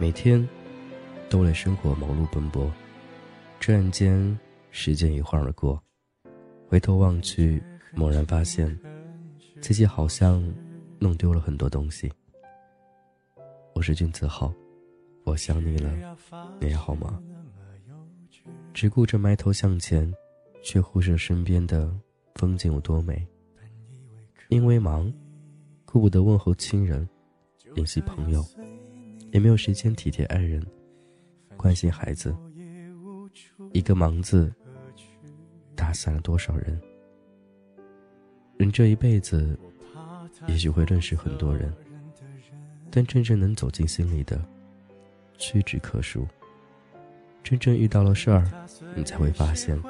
每天都为生活忙碌奔波，转眼间时间一晃而过，回头望去，猛然发现自己好像弄丢了很多东西。我是君子浩，我想你了，你还好吗？只顾着埋头向前，却忽视身边的风景有多美。因为忙，顾不得问候亲人，联系朋友，也没有时间体贴爱人，关心孩子。一个“忙”字，打散了多少人？人这一辈子，也许会认识很多人，但真正能走进心里的，屈指可数。真正遇到了事儿，你才会发现，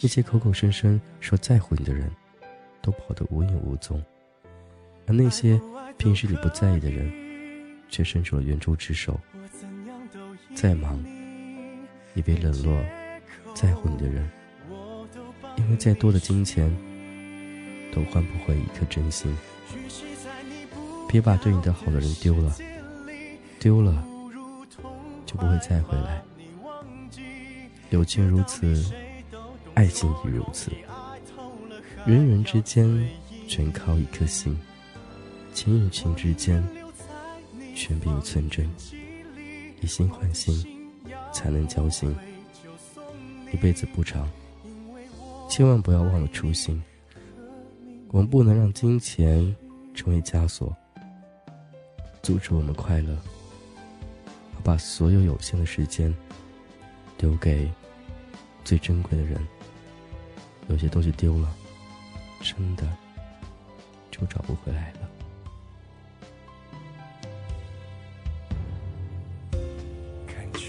那些口口声声说在乎你的人，都跑得无影无踪；而那些平时你不在意的人，却伸出了援助之手。再忙，也别冷落在乎你的人，因为再多的金钱，都换不回一颗真心。别把对你的好的人丢了，丢了，就不会再回来。友情如此，爱情亦如此。人与人之间全靠一颗心，情与情之间全凭一寸真。以心换心，才能交心。一辈子不长，千万不要忘了初心。我们不能让金钱成为枷锁，阻止我们快乐。把所有有限的时间。留给最珍贵的人。有些东西丢了，真的就找不回来了。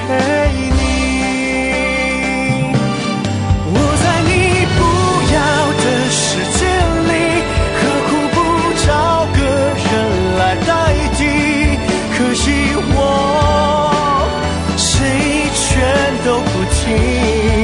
陪你。我在你不要的世界里，何苦不找个人来代替？可惜我谁劝都不听。